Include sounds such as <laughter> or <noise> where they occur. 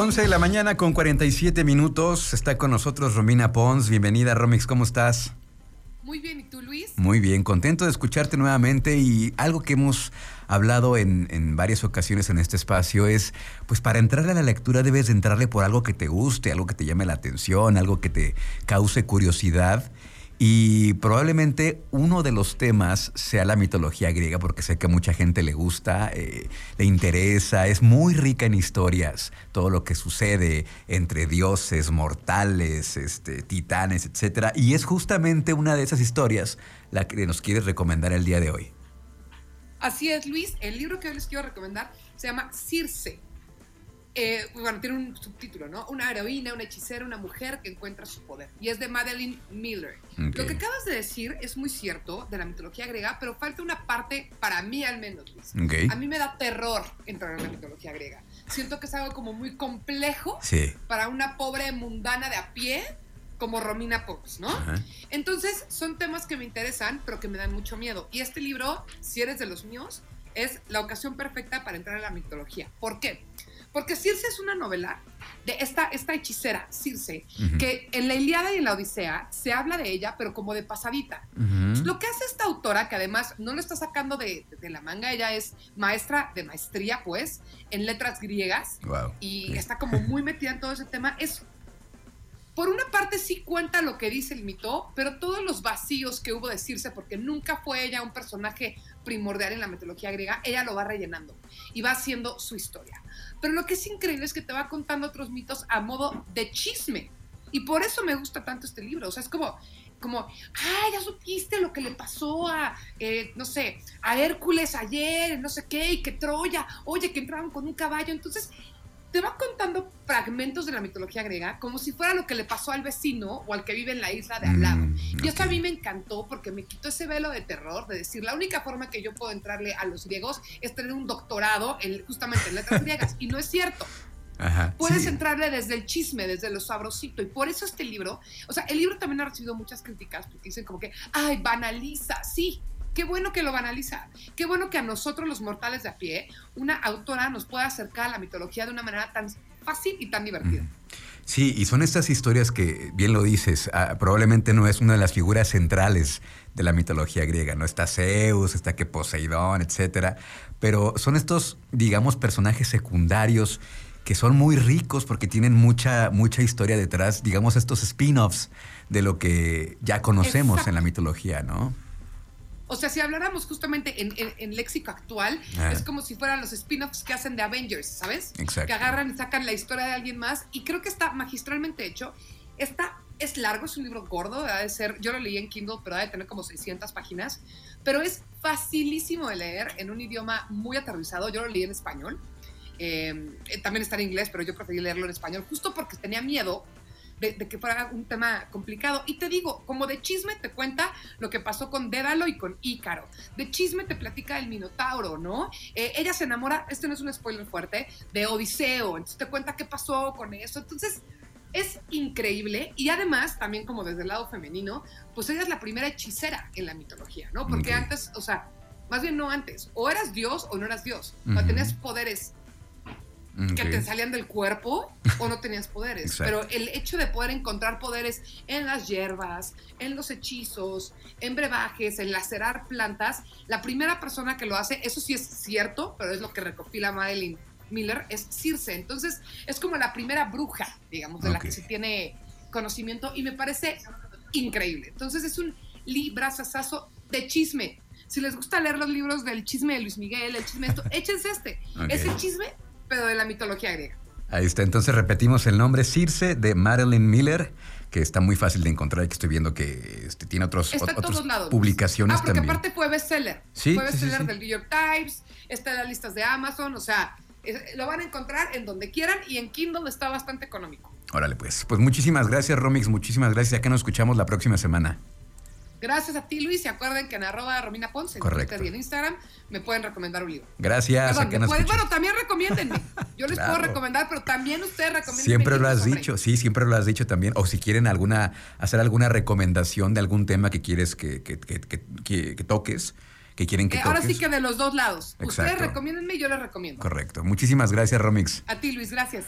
11 de la mañana con 47 minutos. Está con nosotros Romina Pons. Bienvenida, Romix. ¿Cómo estás? Muy bien, ¿y tú, Luis? Muy bien, contento de escucharte nuevamente y algo que hemos hablado en, en, varias ocasiones en este espacio es, pues para entrarle a la lectura debes entrarle por algo que te guste, algo que te llame la atención, algo que te cause curiosidad. Y probablemente uno de los temas sea la mitología griega, porque sé que a mucha gente le gusta, eh, le interesa, es muy rica en historias, todo lo que sucede entre dioses, mortales, este, titanes, etc. Y es justamente una de esas historias la que nos quieres recomendar el día de hoy. Así es, Luis. El libro que hoy les quiero recomendar se llama Circe eh, bueno, tiene un subtítulo, ¿no? Una heroína, una hechicera, una mujer que encuentra su poder. Y es de Madeline Miller. Lo que acabas de decir es muy cierto de la mitología griega, pero falta una parte, para mí al menos, Luis. A mí me da terror entrar en la mitología griega. Siento que es algo como muy complejo para una pobre mundana de a pie como Romina Pops, ¿no? Entonces, son temas que me interesan, pero que me dan mucho miedo. Y este libro, si eres de los míos, es la ocasión perfecta para entrar en la mitología. ¿Por qué? Porque Circe es una novela de esta, esta hechicera, Circe, que en la Iliada y en la Odisea se habla de ella, pero como de pasadita. Lo que hace esta autora, que además no lo está sacando de, la manga, ella es maestra de maestría, pues, en letras griegas, y está como muy metida en todo ese tema, es por una parte sí cuenta lo que dice el mito, pero todos los vacíos que hubo de Circe, porque nunca fue ella un personaje primordial en la mitología griega, ella lo va rellenando y va haciendo su historia. Pero lo que es increíble es que te va contando otros mitos a modo de chisme. Y por eso me gusta tanto este libro. O sea, es como, como, ah, ya supiste lo que le pasó a, eh, no sé, a Hércules ayer, no sé qué, y que Troya, oye, que entraron con un caballo. Entonces, te va contando fragmentos de la mitología griega como si fuera lo que le pasó al vecino o al que vive en la isla de al lado. Mm, y esto a mí me encantó porque me quitó ese velo de terror de decir, la única forma que yo puedo entrarle a los griegos es tener un doctorado en, justamente en letras griegas. Y no es cierto. Puedes entrarle desde el chisme, desde lo sabrosito. Y por eso este libro, o sea, el libro también ha recibido muchas críticas porque dicen como que, ay, banaliza. Sí, Qué bueno que lo banaliza. Qué bueno que a nosotros los mortales de a pie, una autora nos pueda acercar a la mitología de una manera tan fácil y tan divertida. Sí, y son estas historias que, bien lo dices, ah, probablemente no es una de las figuras centrales de la mitología griega, ¿no? Está Zeus, está que Poseidón, etcétera, pero son estos, digamos, personajes secundarios que son muy ricos porque tienen mucha, mucha historia detrás, digamos, estos spin-offs de lo que ya conocemos en la mitología, ¿no? O sea, si habláramos justamente en, léxico actual, ah. es como si fueran los spin-offs que hacen de Avengers, ¿sabes? Exacto. Que agarran y sacan la historia de alguien más. Y creo que está magistralmente hecho. Está, es largo, es un libro gordo, debe de ser, yo lo leí en Kindle, pero debe de tener como 600 páginas. Pero es facilísimo de leer en un idioma muy aterrizado. Yo lo leí en español. Eh, también está en inglés, pero yo preferí leerlo en español, justo porque tenía miedo de, que fuera un tema complicado. Y te digo, como de chisme te cuenta lo que pasó con Dédalo y con Ícaro. De chisme te platica el Minotauro, ¿no? Eh, ella se enamora, este no es un spoiler fuerte, de Odiseo. Entonces te cuenta qué pasó con eso. Entonces es increíble y además también como desde el lado femenino, pues ella es la primera hechicera en la mitología, ¿no? Porque antes, o sea, más bien no antes, o eras Dios o no eras Dios, o tenías poderes que te salían del cuerpo o no tenías poderes. <laughs> Pero el hecho de poder encontrar poderes en las hierbas, en los hechizos, en brebajes, en lacerar plantas, la primera persona que lo hace, eso sí es cierto, pero es lo que recopila Madeline Miller, es Circe. Entonces es como la primera bruja, digamos, de la que se tiene conocimiento y me parece increíble. Entonces es un librazazazo de chisme. Si les gusta leer los libros del chisme de Luis Miguel, el chisme de esto, <laughs> échense este. Ese chisme pero de la mitología griega. Ahí está, entonces repetimos el nombre Circe de Marilyn Miller, que está muy fácil de encontrar y que estoy viendo que este, tiene otros, está otras publicaciones ah, porque aparte fue bestseller. Sí, fue bestseller del New York Times, está en las listas de Amazon, o sea, lo van a encontrar en donde quieran y en Kindle está bastante económico. Órale, pues. Pues muchísimas gracias, Romix, muchísimas gracias. Ya que nos escuchamos la próxima semana. Gracias a ti, Luis. Y acuerden que en arroba Romina Ponce, en Twitter y en Instagram, me pueden recomendar un libro. Gracias. bueno, también recomiéndenme. Yo les puedo recomendar, pero también ustedes recomienden. Siempre lo has dicho, sí, siempre lo has dicho también. O si quieren alguna, hacer alguna recomendación de algún tema que quieres que, que, que, que toques. Que quieren que eh, Ahora sí que de los dos lados. Ustedes recomiéndenme y yo les recomiendo. Correcto. Muchísimas gracias, Romix. A ti, Luis, gracias.